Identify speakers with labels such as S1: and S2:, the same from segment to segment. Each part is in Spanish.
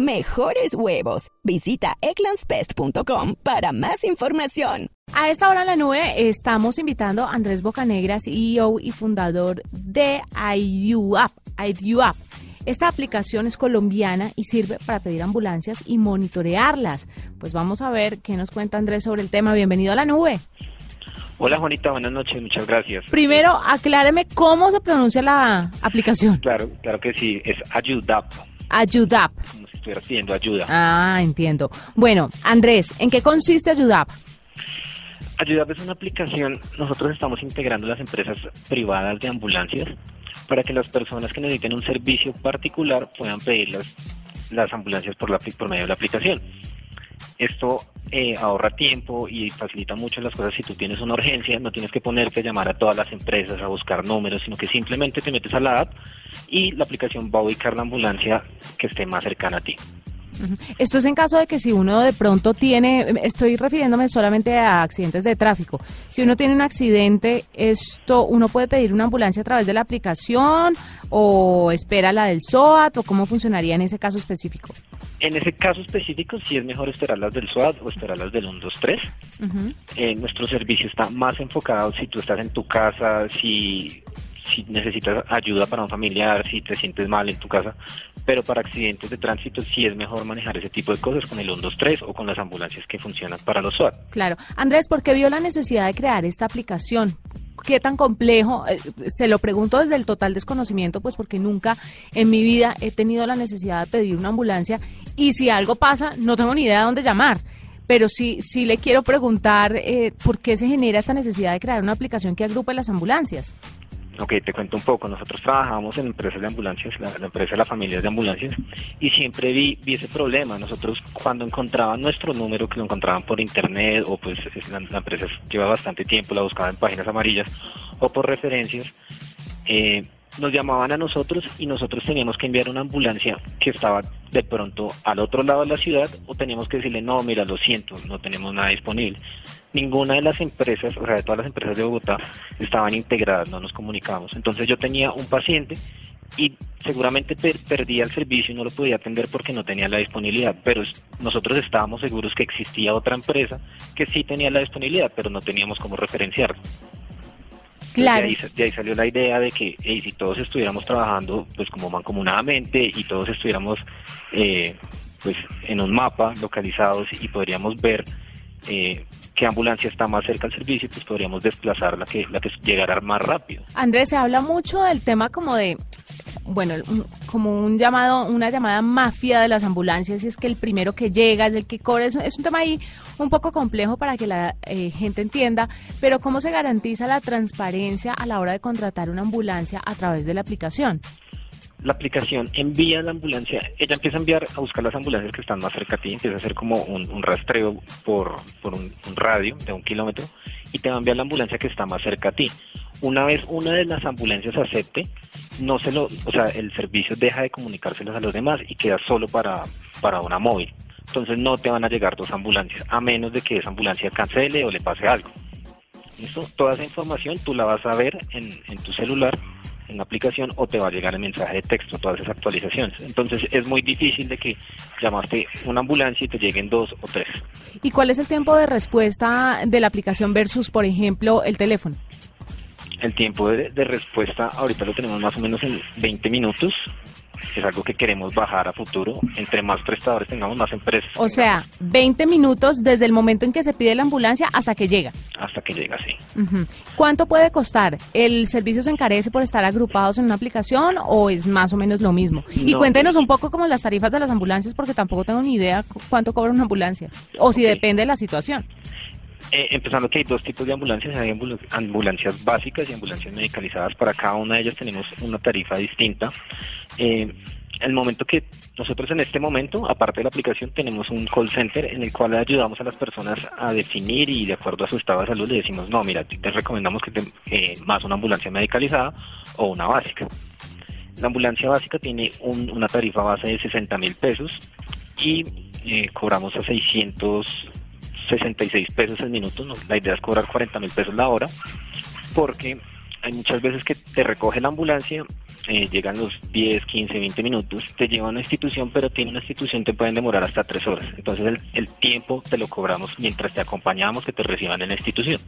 S1: mejores huevos. Visita eclanspest.com para más información.
S2: A esta hora en la nube estamos invitando a Andrés Bocanegra, CEO y fundador de IUAP. IUAP. Esta aplicación es colombiana y sirve para pedir ambulancias y monitorearlas. Pues vamos a ver qué nos cuenta Andrés sobre el tema. Bienvenido a la nube.
S3: Hola Juanita, buenas noches, muchas gracias.
S2: Primero, acláreme cómo se pronuncia la aplicación.
S3: Claro, claro que sí, es Ayudap.
S2: Ayudap
S3: estuvieras pidiendo ayuda.
S2: Ah, entiendo. Bueno, Andrés, ¿en qué consiste Ayudap?
S3: Ayudap es una aplicación, nosotros estamos integrando las empresas privadas de ambulancias para que las personas que necesiten un servicio particular puedan pedir las, las ambulancias por, la, por medio de la aplicación. Esto eh, ahorra tiempo y facilita mucho las cosas. Si tú tienes una urgencia, no tienes que ponerte a llamar a todas las empresas a buscar números, sino que simplemente te metes a la app y la aplicación va a ubicar la ambulancia que esté más cercana a ti.
S2: Esto es en caso de que si uno de pronto tiene, estoy refiriéndome solamente a accidentes de tráfico, si uno tiene un accidente, esto uno puede pedir una ambulancia a través de la aplicación o espera la del SOAT o cómo funcionaría en ese caso específico.
S3: En ese caso específico sí es mejor esperar las del SOAT o esperar las del 123. Eh, nuestro servicio está más enfocado si tú estás en tu casa, si si necesitas ayuda para un familiar, si te sientes mal en tu casa, pero para accidentes de tránsito sí es mejor manejar ese tipo de cosas con el 123 o con las ambulancias que funcionan para los SWAT.
S2: Claro. Andrés, ¿por qué vio la necesidad de crear esta aplicación? ¿Qué tan complejo? Eh, se lo pregunto desde el total desconocimiento, pues porque nunca en mi vida he tenido la necesidad de pedir una ambulancia y si algo pasa, no tengo ni idea de dónde llamar pero sí, sí le quiero preguntar eh, por qué se genera esta necesidad de crear una aplicación que agrupe las ambulancias.
S3: Ok, te cuento un poco. Nosotros trabajamos en empresas de ambulancias, la, empresa de las familias de ambulancias, y siempre vi, vi ese problema. Nosotros cuando encontraban nuestro número, que lo encontraban por internet, o pues la, la empresa lleva bastante tiempo, la buscaban en páginas amarillas, o por referencias, eh, nos llamaban a nosotros y nosotros teníamos que enviar una ambulancia que estaba de pronto al otro lado de la ciudad o teníamos que decirle, no, mira, lo siento, no tenemos nada disponible. Ninguna de las empresas, o sea, de todas las empresas de Bogotá, estaban integradas, no nos comunicábamos. Entonces yo tenía un paciente y seguramente perdía el servicio y no lo podía atender porque no tenía la disponibilidad, pero nosotros estábamos seguros que existía otra empresa que sí tenía la disponibilidad, pero no teníamos cómo referenciarlo.
S2: Claro.
S3: De ahí, salió la idea de que si todos estuviéramos trabajando pues como mancomunadamente y todos estuviéramos eh, pues en un mapa localizados y podríamos ver eh, qué ambulancia está más cerca al servicio, pues podríamos desplazar la que, la que llegara más rápido.
S2: Andrés, se habla mucho del tema como de bueno, como un llamado, una llamada mafia de las ambulancias, y es que el primero que llega es el que cobra. Es, un tema ahí un poco complejo para que la eh, gente entienda, pero ¿cómo se garantiza la transparencia a la hora de contratar una ambulancia a través de la aplicación?
S3: La aplicación envía la ambulancia, ella empieza a enviar a buscar las ambulancias que están más cerca a ti, empieza a hacer como un, rastreo por, por un, un radio de un kilómetro y te va a enviar la ambulancia que está más cerca a ti. Una vez una de las ambulancias acepte, no se lo, o sea, el servicio deja de comunicárselos a los demás y queda solo para, para una móvil. Entonces no te van a llegar dos ambulancias, a menos de que esa ambulancia cancele o le pase algo. ¿Listo? Toda esa información tú la vas a ver en, en tu celular, en la aplicación, o te va a llegar el mensaje de texto, todas esas actualizaciones. Entonces es muy difícil de que llamaste una ambulancia y te lleguen dos o tres.
S2: ¿Y cuál es el tiempo de respuesta de la aplicación versus, por ejemplo, el teléfono?
S3: El tiempo de, respuesta ahorita lo tenemos más o menos en 20 minutos. Es algo que queremos bajar a futuro. Entre más prestadores tengamos, más empresas.
S2: O sea, 20 minutos desde el momento en que se pide la ambulancia hasta que llega.
S3: Hasta que llega, sí.
S2: ¿Cuánto puede costar? ¿El servicio se encarece por estar agrupados en una aplicación o es más o menos lo mismo? Y cuéntenos un poco como las tarifas de las ambulancias porque tampoco tengo ni idea cuánto cobra una ambulancia o si depende de la situación.
S3: Eh, empezando que hay dos tipos de ambulancias, hay ambulancias básicas y ambulancias medicalizadas. Para cada una de ellas tenemos una tarifa distinta. Eh, el momento que nosotros en este momento, aparte de la aplicación, tenemos un call center en el cual ayudamos a las personas a definir y de acuerdo a su estado de salud le decimos, no, mira, te recomendamos que te, más una ambulancia medicalizada o una básica. La ambulancia básica tiene una tarifa base de 60 mil pesos y eh, cobramos a 666 pesos el minuto. La idea es cobrar 40 mil pesos la hora porque hay muchas veces que te recoge la ambulancia, eh, llegan los 10, 15, 20 minutos, te lleva a una institución, pero tiene una institución te pueden demorar hasta 3 horas. Entonces el, tiempo te lo cobramos mientras te acompañamos que te reciban en la institución.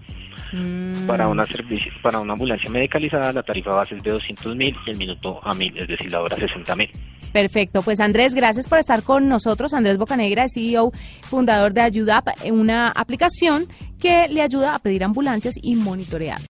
S3: Mm. Para una servicio, para una ambulancia medicalizada la tarifa base es de 200 mil y el minuto a mil, es decir, la hora 60 mil.
S2: Perfecto, pues Andrés, gracias por estar con nosotros. Andrés Bocanegra, CEO, fundador de Ayudap, una aplicación que le ayuda a pedir ambulancias y monitorear.